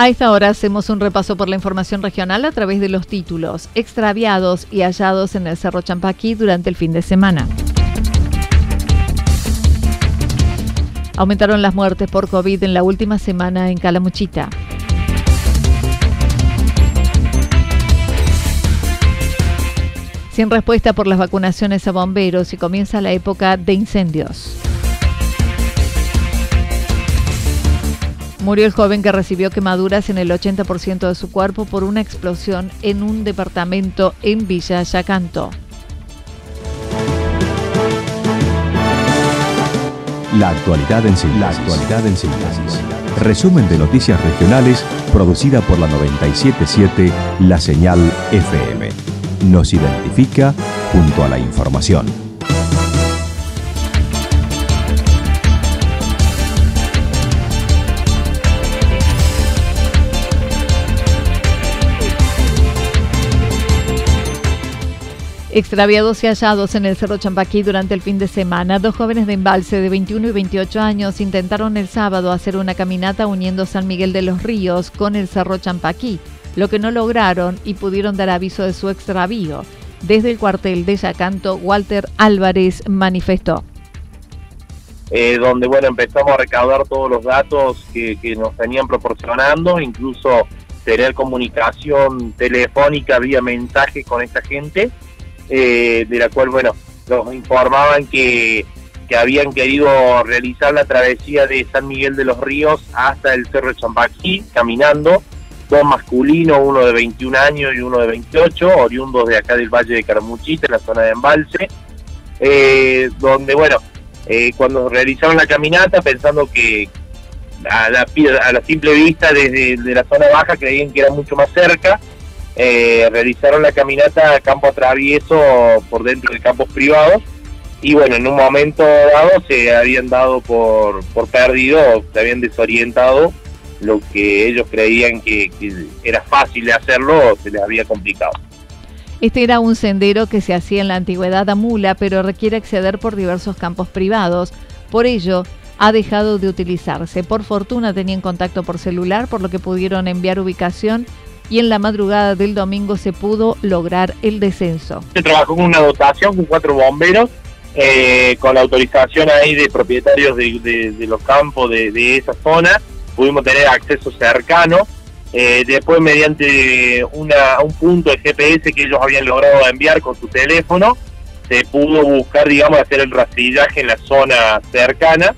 A esta hora hacemos un repaso por la información regional a través de los títulos extraviados y hallados en el Cerro Champaquí durante el fin de semana. Aumentaron las muertes por COVID en la última semana en Calamuchita. Sin respuesta por las vacunaciones a bomberos y comienza la época de incendios. Murió el joven que recibió quemaduras en el 80% de su cuerpo por una explosión en un departamento en Villa Yacanto. La actualidad en síntesis. Resumen de noticias regionales producida por la 977 La Señal FM. Nos identifica junto a la información. Extraviados y hallados en el Cerro Champaquí durante el fin de semana, dos jóvenes de embalse de 21 y 28 años intentaron el sábado hacer una caminata uniendo San Miguel de los Ríos con el Cerro Champaquí, lo que no lograron y pudieron dar aviso de su extravío. Desde el cuartel de Yacanto, Walter Álvarez manifestó. Eh, donde bueno empezamos a recaudar todos los datos que, nos venían proporcionando, incluso tener comunicación telefónica vía mensaje con esta gente eh, de la cual, bueno, nos informaban que, que habían querido realizar la travesía de San Miguel de los Ríos hasta el Cerro de Champaquí, caminando, dos masculinos, uno de 21 años y uno de 28, oriundos de acá del Valle de Caramuchita, en la zona de Embalse, eh, donde, bueno, eh, cuando realizaron la caminata, pensando que a la, a la simple vista desde de la zona baja creían que era mucho más cerca, eh, realizaron la caminata a campo travieso por dentro de campos privados y bueno, en un momento dado se habían dado por, por perdido, se habían desorientado, lo que ellos creían que, era fácil de hacerlo se les había complicado. Este era un sendero que se hacía en la antigüedad a mula, pero requiere acceder por diversos campos privados. Por ello, ha dejado de utilizarse. Por fortuna tenían contacto por celular, por lo que pudieron enviar ubicación y en la madrugada del domingo se pudo lograr el descenso. Se trabajó con una dotación con cuatro bomberos, eh, con la autorización ahí de propietarios de, los campos de, esa zona, pudimos tener acceso cercano. Eh, después, mediante una, un punto de GPS que ellos habían logrado enviar con su teléfono, se pudo buscar, digamos, hacer el rastrillaje en la zona cercana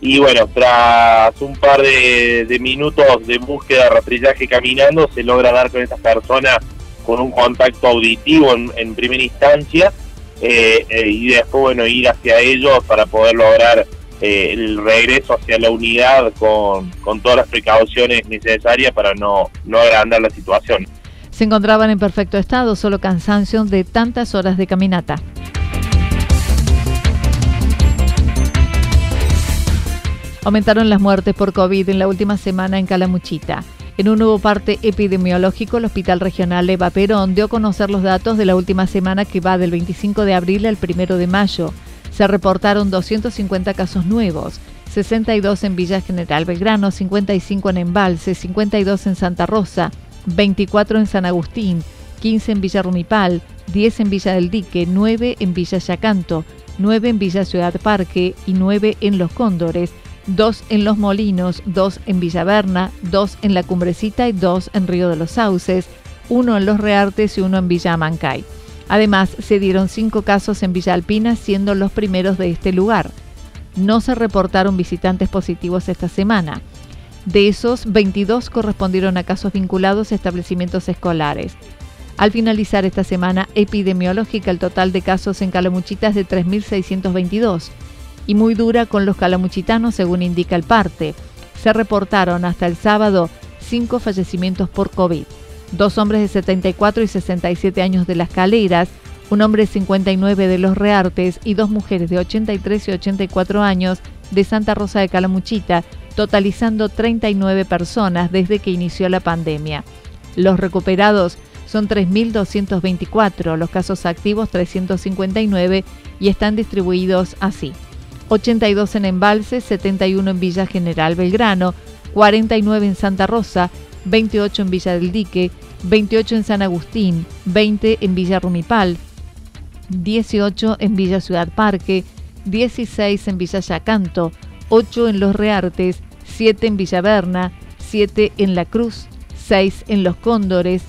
y bueno, tras un par de, minutos de búsqueda, rastrillaje caminando, se logra dar con esa persona con un contacto auditivo en, primera instancia eh, eh, y después bueno ir hacia ellos para poder lograr eh, el regreso hacia la unidad con, con, todas las precauciones necesarias para no, no agrandar la situación. Se encontraban en perfecto estado, solo cansancio de tantas horas de caminata. Aumentaron las muertes por COVID en la última semana en Calamuchita. En un nuevo parte epidemiológico, el Hospital Regional Eva Perón dio a conocer los datos de la última semana que va del 25 de abril al 1 de mayo. Se reportaron 250 casos nuevos, 62 en Villa General Belgrano, 55 en Embalse, 52 en Santa Rosa, 24 en San Agustín, 15 en Villa Rumipal, 10 en Villa del Dique, 9 en Villa Yacanto, 9 en Villa Ciudad Parque y 9 en Los Cóndores, 2 en Los Molinos, 2 en Villa Berna, 2 en La Cumbrecita y 2 en Río de los Sauces, 1 en Los Reartes y 1 en Villa Amancay. Además, se dieron 5 casos en Villa Alpina, siendo los primeros de este lugar. No se reportaron visitantes positivos esta semana. De esos, 22 correspondieron a casos vinculados a establecimientos escolares. Al finalizar esta semana epidemiológica, el total de casos en Calamuchita es de 3.622 y muy dura con los calamuchitanos, según indica el parte. Se reportaron hasta el sábado cinco fallecimientos por COVID. Dos hombres de 74 y 67 años de las Caleras, un hombre de 59 de los Reartes y dos mujeres de 83 y 84 años de Santa Rosa de Calamuchita, totalizando 39 personas desde que inició la pandemia. Los recuperados son 3.224, los casos activos 359 y están distribuidos así. 82 en Embalse, 71 en Villa General Belgrano, 49 en Santa Rosa, 28 en Villa del Dique, 28 en San Agustín, 20 en Villa Rumipal, 18 en Villa Ciudad Parque, 16 en Villa Yacanto, 8 en Los Reartes, 7 en Villa Berna, 7 en La Cruz, 6 en Los Cóndores,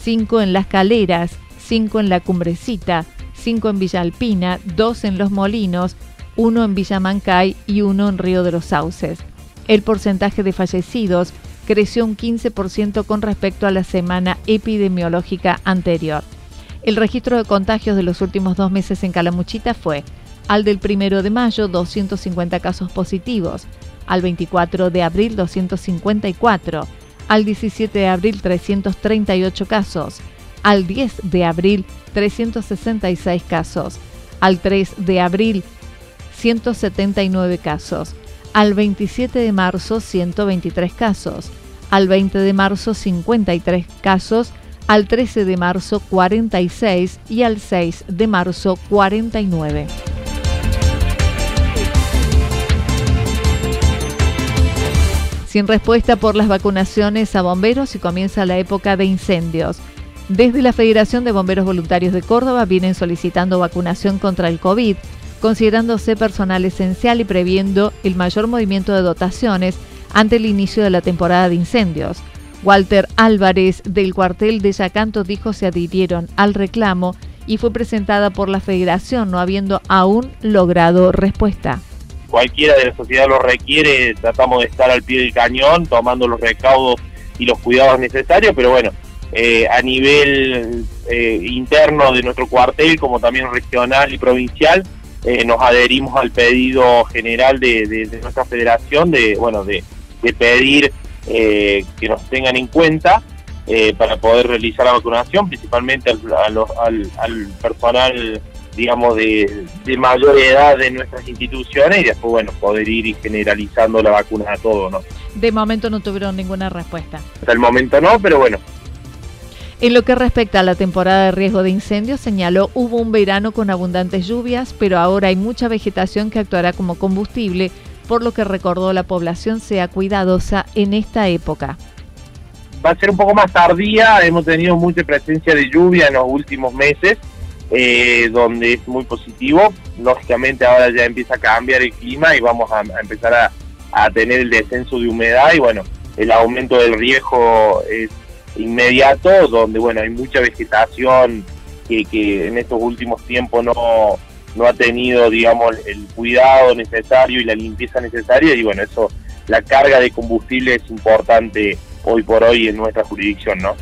5 en Las Caleras, 5 en La Cumbrecita, 5 en Villa Alpina, 2 en Los Molinos, 1 en Villa Mancay y 1 en Río de los Sauces. El porcentaje de fallecidos creció un 15% con respecto a la semana epidemiológica anterior. El registro de contagios de los últimos dos meses en Calamuchita fue al del 1 de mayo 250 casos positivos, al 24 de abril 254, al 17 de abril 338 casos, al 10 de abril 366 casos, al 3 de abril 179 casos, al 27 de marzo 123 casos, al 20 de marzo 53 casos, al 13 de marzo 46 y al 6 de marzo 49. sin respuesta por las vacunaciones a bomberos y comienza la época de incendios. Desde la Federación de Bomberos Voluntarios de Córdoba vienen solicitando vacunación contra el COVID, considerándose personal esencial y previendo el mayor movimiento de dotaciones ante el inicio de la temporada de incendios. Walter Álvarez del cuartel de Yacanto dijo se adhirieron al reclamo y fue presentada por la federación no habiendo aún logrado respuesta cualquiera de la sociedad lo requiere, tratamos de estar al pie del cañón, tomando los recaudos y los cuidados necesarios, pero bueno, eh, a nivel eh, interno de nuestro cuartel, como también regional y provincial, eh, nos adherimos al pedido general de, nuestra federación de, bueno, de, pedir que nos tengan en cuenta para poder realizar la vacunación, principalmente al personal digamos, de, mayor edad de nuestras instituciones y después, bueno, poder ir generalizando la vacuna a todo, ¿no? De momento no tuvieron ninguna respuesta. Hasta el momento no, pero bueno. En lo que respecta a la temporada de riesgo de incendios, señaló hubo un verano con abundantes lluvias, pero ahora hay mucha vegetación que actuará como combustible, por lo que recordó la población sea cuidadosa en esta época. Va a ser un poco más tardía, hemos tenido mucha presencia de lluvia en los últimos meses, eh, donde es muy positivo. Lógicamente ahora ya empieza a cambiar el clima y vamos a, empezar a, tener el descenso de humedad y bueno, el aumento del riesgo es inmediato, donde bueno, hay mucha vegetación que, en estos últimos tiempos no, no ha tenido, digamos, el cuidado necesario y la limpieza necesaria y bueno, eso, la carga de combustible es importante hoy por hoy en nuestra jurisdicción, ¿no?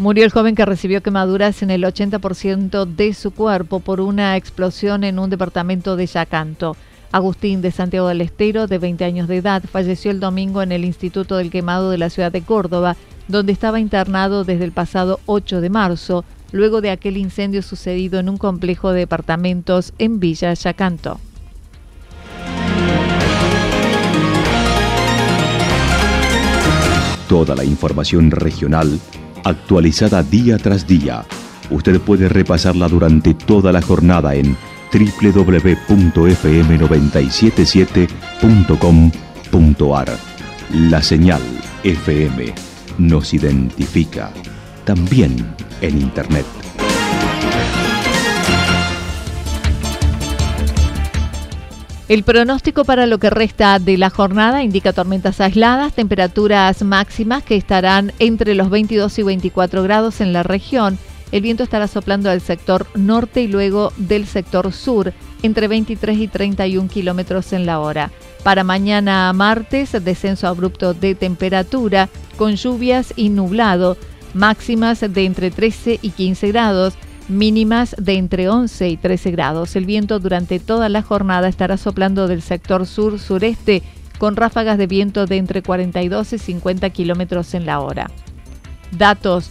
Murió el joven que recibió quemaduras en el 80% de su cuerpo por una explosión en un departamento de Yacanto. Agustín de Santiago del Estero, de 20 años de edad, falleció el domingo en el Instituto del Quemado de la ciudad de Córdoba, donde estaba internado desde el pasado 8 de marzo, luego de aquel incendio sucedido en un complejo de departamentos en Villa Yacanto. Toda la información regional actualizada día tras día Usted puede repasarla durante toda la jornada en www.fm977.com.ar. La señal FM nos identifica también en Internet. El pronóstico para lo que resta de la jornada indica tormentas aisladas, temperaturas máximas que estarán entre los 22 y 24 grados en la región. El viento estará soplando del sector norte y luego del sector sur, entre 23 y 31 kilómetros en la hora. Para mañana martes, descenso abrupto de temperatura, con lluvias y nublado, máximas de entre 13 y 15 grados mínimas de entre 11 y 13 grados. El viento durante toda la jornada estará soplando del sector sur-sureste con ráfagas de viento de entre 42 y 50 kilómetros en la hora. Datos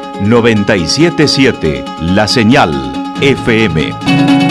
977 La Señal FM.